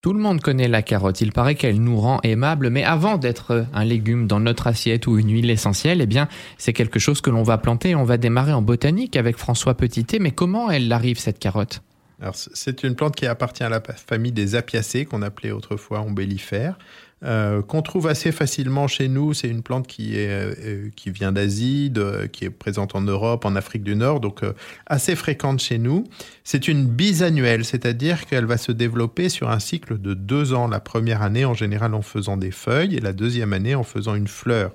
Tout le monde connaît la carotte, il paraît qu'elle nous rend aimables, mais avant d'être un légume dans notre assiette ou une huile essentielle, eh bien, c'est quelque chose que l'on va planter. On va démarrer en botanique avec François Petitet, mais comment elle arrive cette carotte? Alors, c'est une plante qui appartient à la famille des apiacées, qu'on appelait autrefois ombellifères. Euh, qu'on trouve assez facilement chez nous. C'est une plante qui, euh, qui vient d'Asie, qui est présente en Europe, en Afrique du Nord, donc euh, assez fréquente chez nous. C'est une bisannuelle, c'est-à-dire qu'elle va se développer sur un cycle de deux ans. La première année, en général, en faisant des feuilles, et la deuxième année, en faisant une fleur.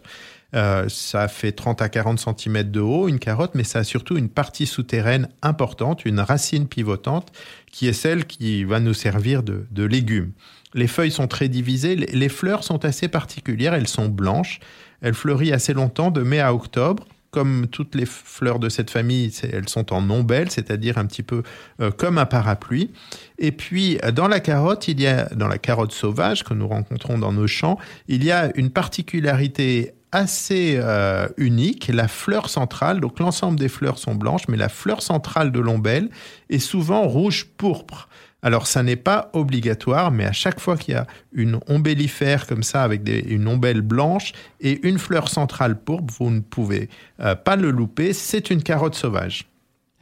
Ça fait 30 à 40 cm de haut, une carotte, mais ça a surtout une partie souterraine importante, une racine pivotante, qui est celle qui va nous servir de, de légumes. Les feuilles sont très divisées. Les fleurs sont assez particulières. Elles sont blanches. Elles fleurissent assez longtemps, de mai à octobre. Comme toutes les fleurs de cette famille, elles sont en ombelle, c'est-à-dire un petit peu euh, comme un parapluie. Et puis, dans la carotte, il y a, dans la carotte sauvage que nous rencontrons dans nos champs, il y a une particularité assez euh, unique, la fleur centrale, donc l'ensemble des fleurs sont blanches, mais la fleur centrale de l'ombelle est souvent rouge pourpre. Alors, ça n'est pas obligatoire, mais à chaque fois qu'il y a une ombellifère comme ça, avec une ombelle blanche et une fleur centrale pourpre, vous ne pouvez euh, pas le louper. C'est une carotte sauvage.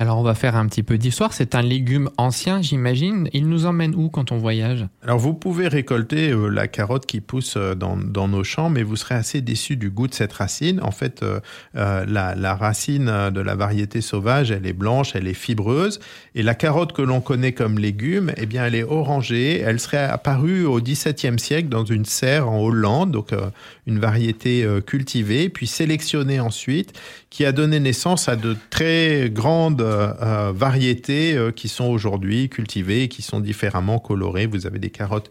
Alors on va faire un petit peu d'histoire. C'est un légume ancien, j'imagine. Il nous emmène où quand on voyage? Alors vous pouvez récolter euh, la carotte qui pousse euh, dans, nos champs, mais vous serez assez déçu du goût de cette racine. En fait, euh, la, racine de la variété sauvage, elle est blanche, elle est fibreuse. Et la carotte que l'on connaît comme légume, eh bien, elle est orangée. Elle serait apparue au XVIIe siècle dans une serre en Hollande, donc une variété cultivée, puis sélectionnée ensuite, qui a donné naissance à de très grandes euh, euh, variétés euh, qui sont aujourd'hui cultivées, qui sont différemment colorées. Vous avez des carottes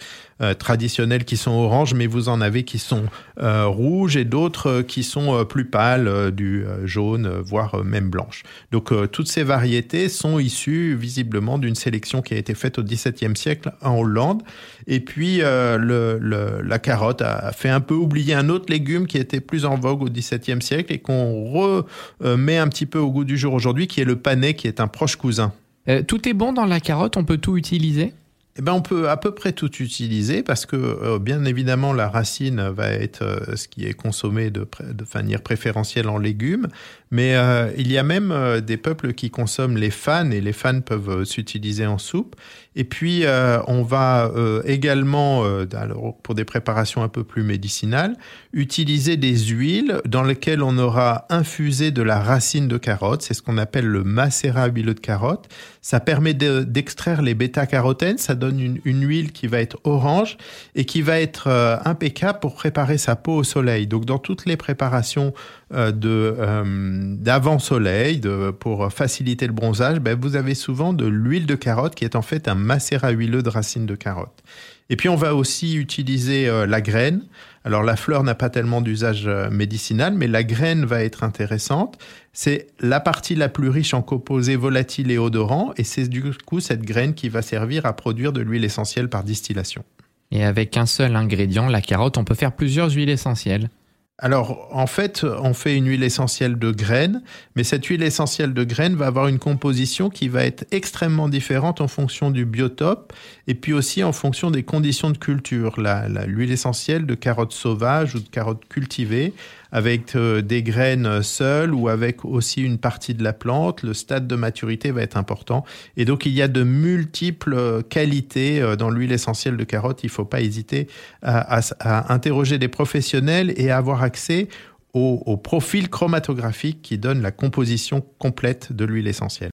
traditionnelles qui sont oranges, mais vous en avez qui sont rouges et d'autres qui sont plus pâles, du jaune, voire même blanche. Donc toutes ces variétés sont issues visiblement d'une sélection qui a été faite au XVIIe siècle en Hollande. Et puis la carotte a fait un peu oublier un autre légume qui était plus en vogue au XVIIe siècle et qu'on remet un petit peu au goût du jour aujourd'hui, qui est le panais qui est un proche cousin. Euh, tout est bon dans la carotte, on peut tout utiliser? Eh ben, on peut à peu près tout utiliser parce que, euh, bien évidemment, la racine va être euh, ce qui est consommé de, manière préférentielle en légumes. Mais il y a même des peuples qui consomment les fans et les fans peuvent s'utiliser en soupe. Et puis, on va également, pour des préparations un peu plus médicinales, utiliser des huiles dans lesquelles on aura infusé de la racine de carotte. C'est ce qu'on appelle le macérat huileux de carotte. Ça permet d'extraire les bêta-carotènes. Une, huile qui va être orange et qui va être euh, impeccable pour préparer sa peau au soleil. Donc dans toutes les préparations euh, euh, d'avant soleil, pour faciliter le bronzage, ben, vous avez souvent de l'huile de carotte qui est en fait un macérat huileux de racines de carotte. Et puis on va aussi utiliser la graine. Alors la fleur n'a pas tellement d'usage médicinal, mais la graine va être intéressante. C'est la partie la plus riche en composés volatiles et odorants, et c'est du coup cette graine qui va servir à produire de l'huile essentielle par distillation. Et avec un seul ingrédient, la carotte, on peut faire plusieurs huiles essentielles. Alors, en fait, on fait une huile essentielle de graines, mais cette huile essentielle de graines va avoir une composition qui va être extrêmement différente en fonction du biotope et puis aussi en fonction des conditions de culture. L'huile essentielle de carottes sauvages ou de carottes cultivées avec euh, des graines seules ou avec aussi une partie de la plante, le stade de maturité va être important. Et donc, il y a de multiples qualités euh, dans l'huile essentielle de carotte. Il ne faut pas hésiter à, interroger des professionnels et à avoir accès au profil chromatographique qui donne la composition complète de l'huile essentielle.